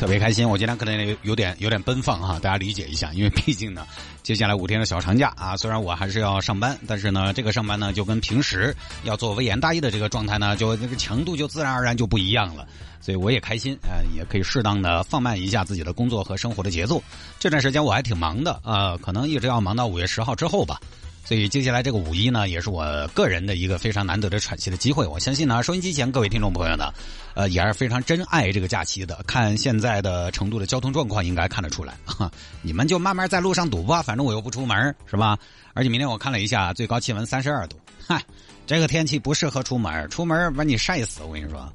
特别开心，我今天可能有点有点奔放哈，大家理解一下，因为毕竟呢，接下来五天的小长假啊，虽然我还是要上班，但是呢，这个上班呢就跟平时要做微言大义的这个状态呢，就那个强度就自然而然就不一样了，所以我也开心啊、也可以适当的放慢一下自己的工作和生活的节奏。这段时间我还挺忙的啊、可能一直要忙到五月十号之后吧。所以接下来这个五一呢，也是我个人的一个非常难得的喘息的机会。我相信呢，收音机前各位听众朋友呢，呃，也是非常珍爱这个假期的。看现在的成都的交通状况，应该看得出来。哈，你们就慢慢在路上堵吧，反正我又不出门，是吧？而且明天我看了一下，最高气温三十二度，嗨，这个天气不适合出门，出门把你晒死。我跟你说，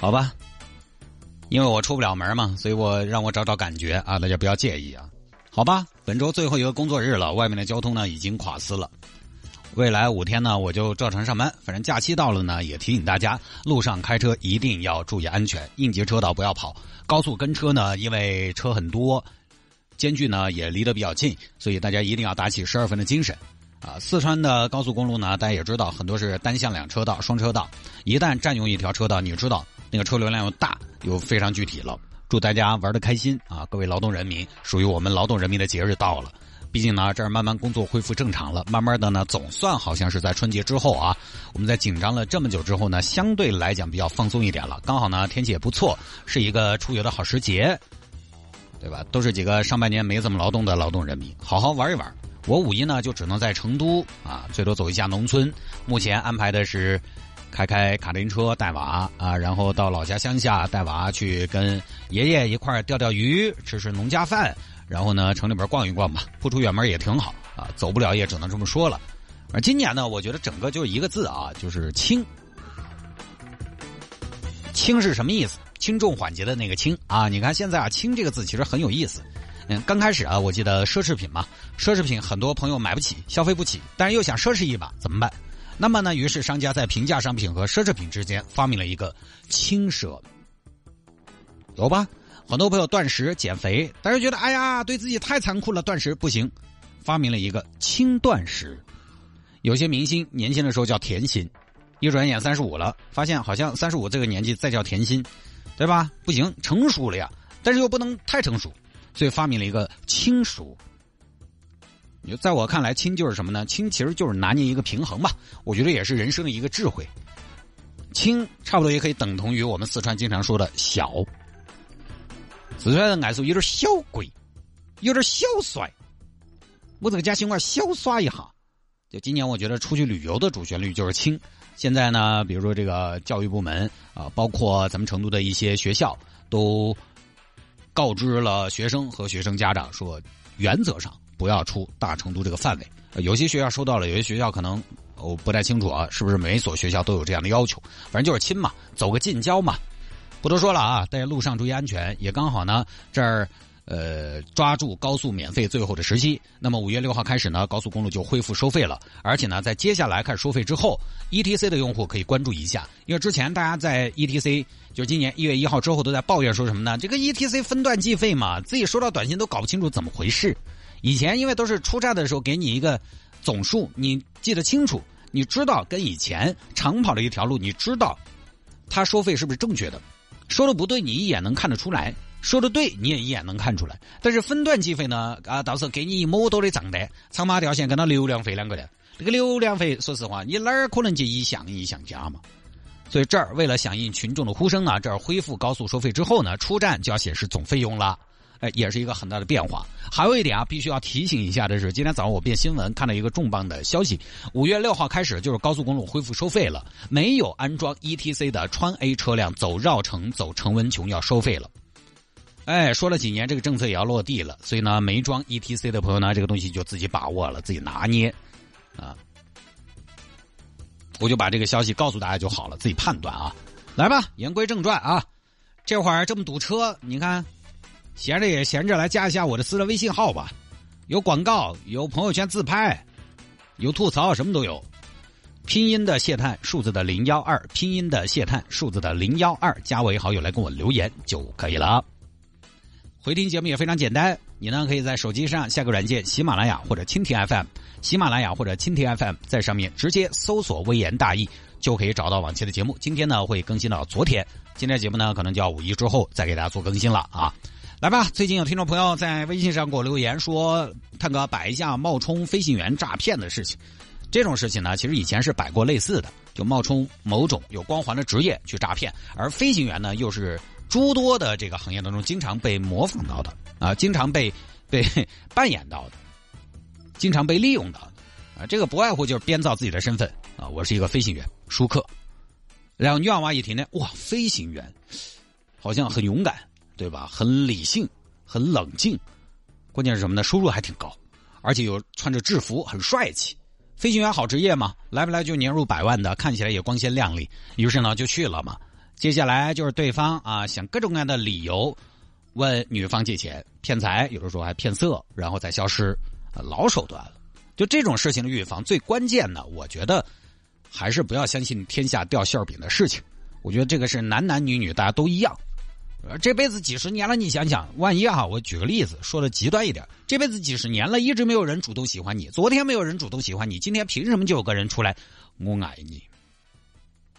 好吧，因为我出不了门嘛，所以我让我找找感觉啊，大家不要介意啊。好吧，本周最后一个工作日了，外面的交通呢已经垮丝了。未来五天呢，我就照常上班。反正假期到了呢，也提醒大家，路上开车一定要注意安全，应急车道不要跑。高速跟车呢，因为车很多，间距呢也离得比较近，所以大家一定要打起十二分的精神。啊，四川的高速公路呢，大家也知道，很多是单向两车道、双车道。一旦占用一条车道，你知道那个车流量又大，又非常具体了。祝大家玩的开心啊！各位劳动人民，属于我们劳动人民的节日到了。毕竟呢，这儿慢慢工作恢复正常了，慢慢的呢，总算好像是在春节之后啊，我们在紧张了这么久之后呢，相对来讲比较放松一点了。刚好呢，天气也不错，是一个出游的好时节，对吧？都是几个上半年没怎么劳动的劳动人民，好好玩一玩。我五一呢，就只能在成都啊，最多走一下农村。目前安排的是。开开卡丁车带娃啊，然后到老家乡下带娃去跟爷爷一块钓钓鱼，吃吃农家饭，然后呢城里边逛一逛吧，不出远门也挺好啊。走不了也只能这么说了。而今年呢，我觉得整个就一个字啊，就是轻。轻是什么意思？轻重缓急的那个轻啊！你看现在啊，轻这个字其实很有意思。嗯，刚开始啊，我记得奢侈品嘛，奢侈品很多朋友买不起，消费不起，但是又想奢侈一把，怎么办？那么呢，于是商家在平价商品和奢侈品之间发明了一个轻奢，有吧？很多朋友断食减肥，但是觉得哎呀，对自己太残酷了，断食不行，发明了一个轻断食。有些明星年轻的时候叫甜心，一转眼三十五了，发现好像三十五这个年纪再叫甜心，对吧？不行，成熟了呀，但是又不能太成熟，所以发明了一个轻熟。在我看来，轻就是什么呢？轻其实就是拿捏一个平衡吧。我觉得也是人生的一个智慧。轻差不多也可以等同于我们四川经常说的小。四川人爱说有点小贵，有点小帅。我这个家乡话小耍一下。就今年我觉得出去旅游的主旋律就是轻。现在呢，比如说这个教育部门啊，包括咱们成都的一些学校，都告知了学生和学生家长说，原则上。不要出大成都这个范围，有些学校收到了，有些学校可能我不太清楚啊，是不是每一所学校都有这样的要求？反正就是亲嘛，走个近郊嘛，不多说了啊，大家路上注意安全。也刚好呢，这儿呃抓住高速免费最后的时期。那么五月六号开始呢，高速公路就恢复收费了，而且呢，在接下来开始收费之后，ETC 的用户可以关注一下，因为之前大家在 ETC 就是今年一月一号之后都在抱怨说什么呢？这个 ETC 分段计费嘛，自己收到短信都搞不清楚怎么回事。以前因为都是出站的时候给你一个总数，你记得清楚，你知道跟以前长跑的一条路，你知道他收费是不是正确的？说的不对，你一眼能看得出来；说的对，你也一眼能看出来。但是分段计费呢？啊，到时候给你一么多的账单，长马条线跟他流量费两个的，这个流量费，说实话，你哪儿可能就一项一项加嘛？所以这儿为了响应群众的呼声啊，这儿恢复高速收费之后呢，出站就要显示总费用了。哎，也是一个很大的变化。还有一点啊，必须要提醒一下的是，今天早上我变新闻看到一个重磅的消息：五月六号开始，就是高速公路恢复收费了。没有安装 ETC 的川 A 车辆走绕城、走城文琼要收费了。哎，说了几年，这个政策也要落地了。所以呢，没装 ETC 的朋友呢，这个东西就自己把握了，自己拿捏啊。我就把这个消息告诉大家就好了，自己判断啊。来吧，言归正传啊，这会儿这么堵车，你看。闲着也闲着，来加一下我的私人微信号吧，有广告，有朋友圈自拍，有吐槽，什么都有。拼音的谢探，数字的零幺二，拼音的谢探，数字的零幺二，加为好友来跟我留言就可以了。回听节目也非常简单，你呢可以在手机上下个软件，喜马拉雅或者蜻蜓 FM，喜马拉雅或者蜻蜓 FM，在上面直接搜索“微言大义”就可以找到往期的节目。今天呢会更新到昨天，今天节目呢可能就要五一之后再给大家做更新了啊。来吧，最近有听众朋友在微信上给我留言说，探哥摆一下冒充飞行员诈骗的事情。这种事情呢，其实以前是摆过类似的，就冒充某种有光环的职业去诈骗，而飞行员呢，又是诸多的这个行业当中经常被模仿到的啊，经常被被扮演到的，经常被利用到的啊，这个不外乎就是编造自己的身份啊，我是一个飞行员，舒克。然后女娃娃一听呢，哇，飞行员好像很勇敢，对吧？很理性，很冷静，关键是什么呢？收入还挺高，而且又穿着制服，很帅气。飞行员好职业嘛，来不来就年入百万的，看起来也光鲜亮丽。于是呢，就去了嘛。接下来就是对方啊，想各种各样的理由问女方借钱，骗财，有的时候还骗色，然后再消失，老手段了。就这种事情的预防，最关键的，我觉得还是不要相信天下掉馅饼的事情。我觉得这个是男男女女大家都一样。这辈子几十年了，你想想，万一哈，我举个例子，说的极端一点，这辈子几十年了，一直没有人主动喜欢你，昨天没有人主动喜欢你，今天凭什么就有个人出来，我爱你？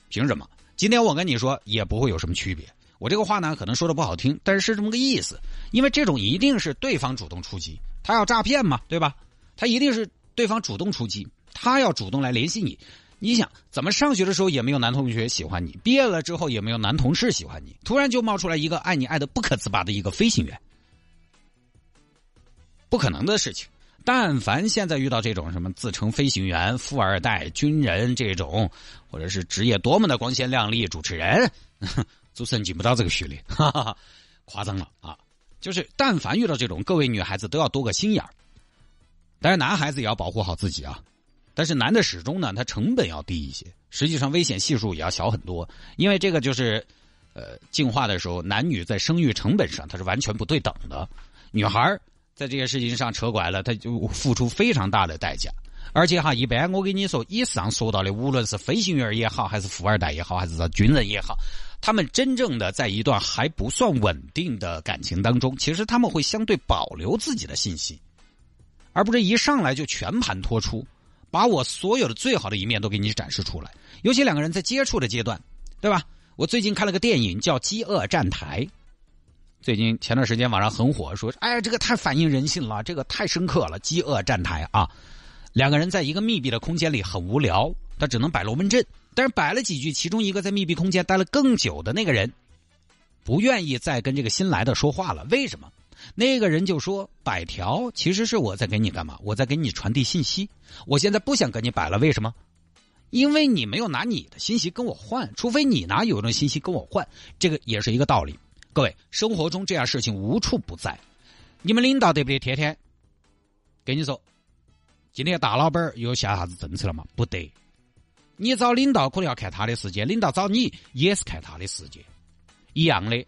凭什么？今天我跟你说也不会有什么区别。我这个话呢，可能说的不好听，但是是这么个意思。因为这种一定是对方主动出击，他要诈骗嘛，对吧？他一定是对方主动出击，他要主动来联系你。你想怎么上学的时候也没有男同学喜欢你，毕业了之后也没有男同事喜欢你，突然就冒出来一个爱你爱的不可自拔的一个飞行员，不可能的事情。但凡现在遇到这种什么自称飞行员、富二代、军人这种，或者是职业多么的光鲜亮丽，主持人，主持人进不到这个序列，哈哈，夸张了啊！就是但凡遇到这种，各位女孩子都要多个心眼儿，但是男孩子也要保护好自己啊。但是男的始终呢，他成本要低一些，实际上危险系数也要小很多，因为这个就是，呃，进化的时候，男女在生育成本上它是完全不对等的。女孩在这些事情上扯拐了，她就付出非常大的代价。而且哈，一般我跟你说，以上说到的，无论是飞行员也好，还是富二代也好，还是军人也好，他们真正的在一段还不算稳定的感情当中，其实他们会相对保留自己的信息，而不是一上来就全盘托出。把我所有的最好的一面都给你展示出来，尤其两个人在接触的阶段，对吧？我最近看了个电影叫《饥饿站台》，最近前段时间网上很火，说哎，这个太反映人性了，这个太深刻了。饥饿站台啊，两个人在一个密闭的空间里很无聊，他只能摆龙门阵，但是摆了几句，其中一个在密闭空间待了更久的那个人，不愿意再跟这个新来的说话了，为什么？那个人就说：“摆条其实是我在给你干嘛？我在给你传递信息。我现在不想跟你摆了，为什么？因为你没有拿你的信息跟我换，除非你拿有用的信息跟我换。这个也是一个道理。各位，生活中这样事情无处不在。你们领导对不对？天天跟你说，今天大老板又下啥子政策了吗？不得。你找领导可能要看他的时间，领导找你也是看他的时间，一样的。”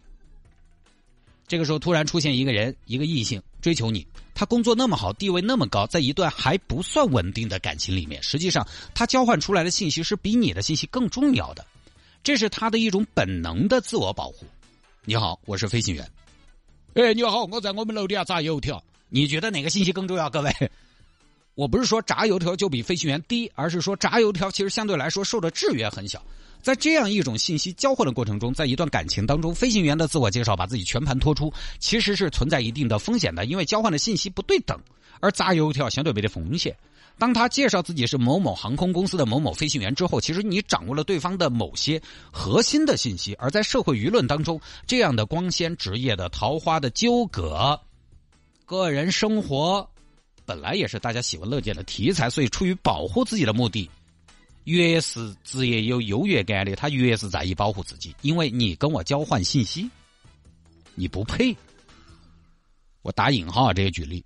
这个时候突然出现一个人，一个异性追求你，他工作那么好，地位那么高，在一段还不算稳定的感情里面，实际上他交换出来的信息是比你的信息更重要的，这是他的一种本能的自我保护。你好，我是飞行员。哎，你好，我在我们楼底下炸油条。你觉得哪个信息更重要？各位，我不是说炸油条就比飞行员低，而是说炸油条其实相对来说受的制约很小。在这样一种信息交换的过程中，在一段感情当中，飞行员的自我介绍把自己全盘托出，其实是存在一定的风险的，因为交换的信息不对等。而炸油条相对没得风险。当他介绍自己是某某航空公司的某某飞行员之后，其实你掌握了对方的某些核心的信息。而在社会舆论当中，这样的光鲜职业的桃花的纠葛，个人生活本来也是大家喜闻乐见的题材，所以出于保护自己的目的。越是职业有优越感的，他越是在意保护自己，因为你跟我交换信息，你不配。我打引号这些举例，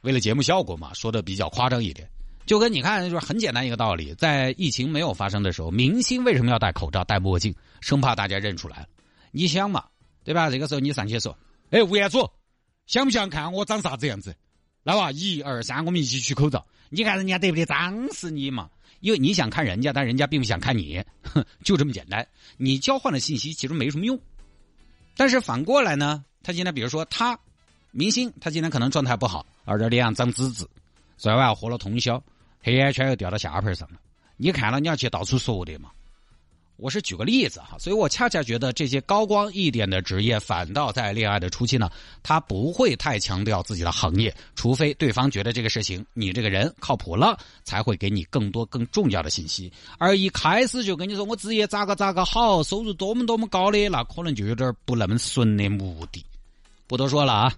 为了节目效果嘛，说的比较夸张一点。就跟你看，就是很简单一个道理，在疫情没有发生的时候，明星为什么要戴口罩、戴墨镜，生怕大家认出来你想嘛，对吧？这个时候你上去说：“哎，吴彦祖，想不想看我长啥子样子？”来吧，一二三，我们一起取口罩。你看人家得不得脏死你嘛？因为你想看人家，但人家并不想看你，就这么简单。你交换的信息其实没什么用。但是反过来呢，他今天比如说他明星，他今天可能状态不好，耳朵脸上长紫紫，昨晚喝了通宵，黑眼圈又掉到下巴上了。你看了你要去到处说的嘛。我是举个例子哈，所以我恰恰觉得这些高光一点的职业，反倒在恋爱的初期呢，他不会太强调自己的行业，除非对方觉得这个事情你这个人靠谱了，才会给你更多更重要的信息。而一开始就跟你说我职业咋个咋个好，收入多么多么高的，那可能就有点不那么纯的目的。不多说了啊。